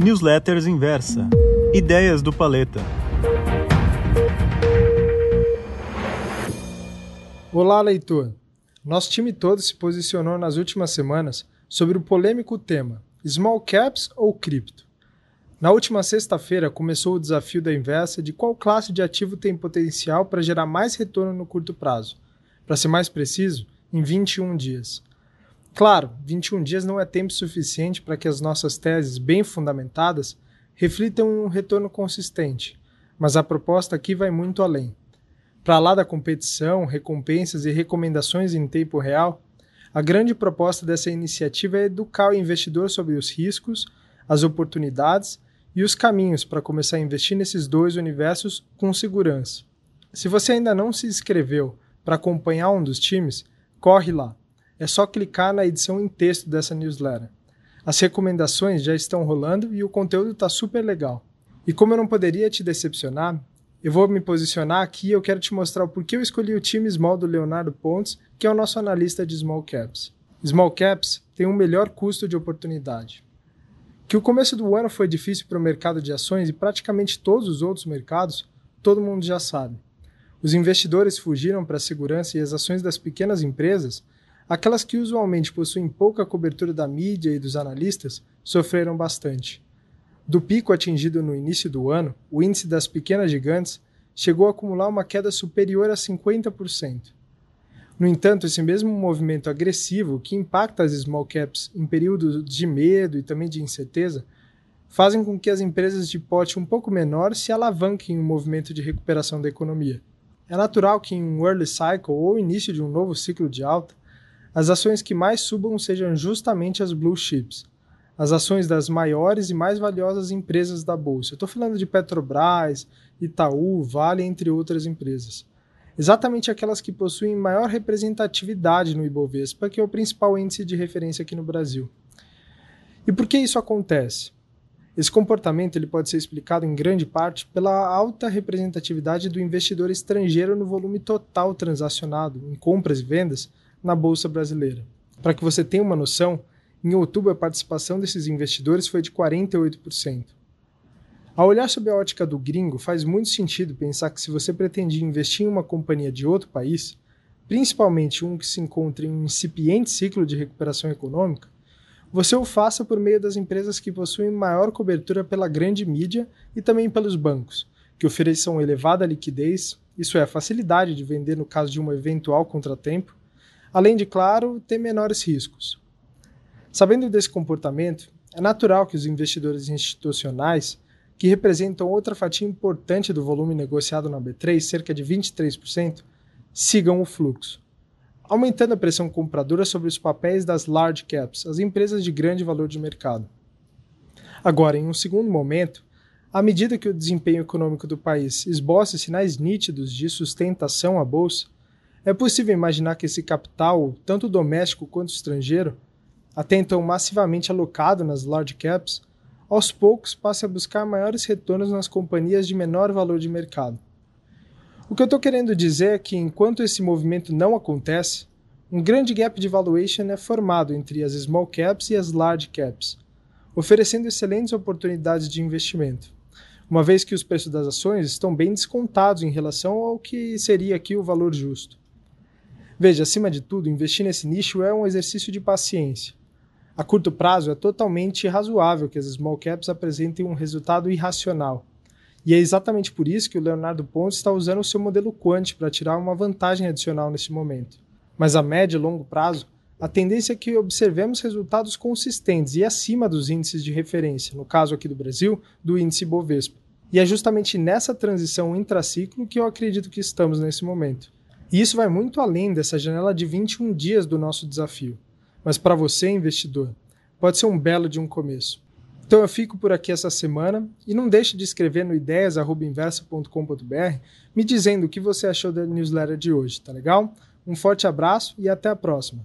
Newsletters Inversa. Ideias do Paleta. Olá, leitor. Nosso time todo se posicionou nas últimas semanas sobre o polêmico tema Small Caps ou Cripto. Na última sexta-feira começou o desafio da Inversa de qual classe de ativo tem potencial para gerar mais retorno no curto prazo. Para ser mais preciso, em 21 dias. Claro, 21 dias não é tempo suficiente para que as nossas teses, bem fundamentadas, reflitam um retorno consistente, mas a proposta aqui vai muito além. Para lá da competição, recompensas e recomendações em tempo real, a grande proposta dessa iniciativa é educar o investidor sobre os riscos, as oportunidades e os caminhos para começar a investir nesses dois universos com segurança. Se você ainda não se inscreveu para acompanhar um dos times, corre lá é só clicar na edição em texto dessa newsletter. As recomendações já estão rolando e o conteúdo está super legal. E como eu não poderia te decepcionar, eu vou me posicionar aqui e eu quero te mostrar o porquê eu escolhi o time Small do Leonardo Pontes, que é o nosso analista de Small Caps. Small Caps tem um melhor custo de oportunidade. Que o começo do ano foi difícil para o mercado de ações e praticamente todos os outros mercados, todo mundo já sabe. Os investidores fugiram para a segurança e as ações das pequenas empresas Aquelas que usualmente possuem pouca cobertura da mídia e dos analistas sofreram bastante. Do pico atingido no início do ano, o índice das pequenas gigantes chegou a acumular uma queda superior a 50%. No entanto, esse mesmo movimento agressivo que impacta as small caps em períodos de medo e também de incerteza, fazem com que as empresas de pote um pouco menor se alavanquem em um movimento de recuperação da economia. É natural que em um early cycle ou início de um novo ciclo de alta, as ações que mais subam sejam justamente as blue chips, as ações das maiores e mais valiosas empresas da bolsa. Estou falando de Petrobras, Itaú, Vale, entre outras empresas. Exatamente aquelas que possuem maior representatividade no Ibovespa, que é o principal índice de referência aqui no Brasil. E por que isso acontece? Esse comportamento ele pode ser explicado em grande parte pela alta representatividade do investidor estrangeiro no volume total transacionado em compras e vendas na Bolsa Brasileira. Para que você tenha uma noção, em outubro a participação desses investidores foi de 48%. Ao olhar sob a ótica do gringo, faz muito sentido pensar que se você pretendia investir em uma companhia de outro país, principalmente um que se encontra em um incipiente ciclo de recuperação econômica, você o faça por meio das empresas que possuem maior cobertura pela grande mídia e também pelos bancos, que ofereçam elevada liquidez, isso é, facilidade de vender no caso de um eventual contratempo, além de, claro, ter menores riscos. Sabendo desse comportamento, é natural que os investidores institucionais, que representam outra fatia importante do volume negociado na B3, cerca de 23%, sigam o fluxo, aumentando a pressão compradora sobre os papéis das large caps, as empresas de grande valor de mercado. Agora, em um segundo momento, à medida que o desempenho econômico do país esboça sinais nítidos de sustentação à bolsa, é possível imaginar que esse capital, tanto doméstico quanto estrangeiro, até então massivamente alocado nas large caps, aos poucos passe a buscar maiores retornos nas companhias de menor valor de mercado. O que eu estou querendo dizer é que, enquanto esse movimento não acontece, um grande gap de valuation é formado entre as small caps e as large caps, oferecendo excelentes oportunidades de investimento, uma vez que os preços das ações estão bem descontados em relação ao que seria aqui o valor justo. Veja, acima de tudo, investir nesse nicho é um exercício de paciência. A curto prazo, é totalmente razoável que as small caps apresentem um resultado irracional. E é exatamente por isso que o Leonardo Pontes está usando o seu modelo quant para tirar uma vantagem adicional nesse momento. Mas a médio e longo prazo, a tendência é que observemos resultados consistentes e acima dos índices de referência, no caso aqui do Brasil, do índice Bovespa. E é justamente nessa transição intraciclo que eu acredito que estamos nesse momento. E isso vai muito além dessa janela de 21 dias do nosso desafio. Mas para você, investidor, pode ser um belo de um começo. Então eu fico por aqui essa semana e não deixe de escrever no ideias@inversa.com.br me dizendo o que você achou da newsletter de hoje, tá legal? Um forte abraço e até a próxima.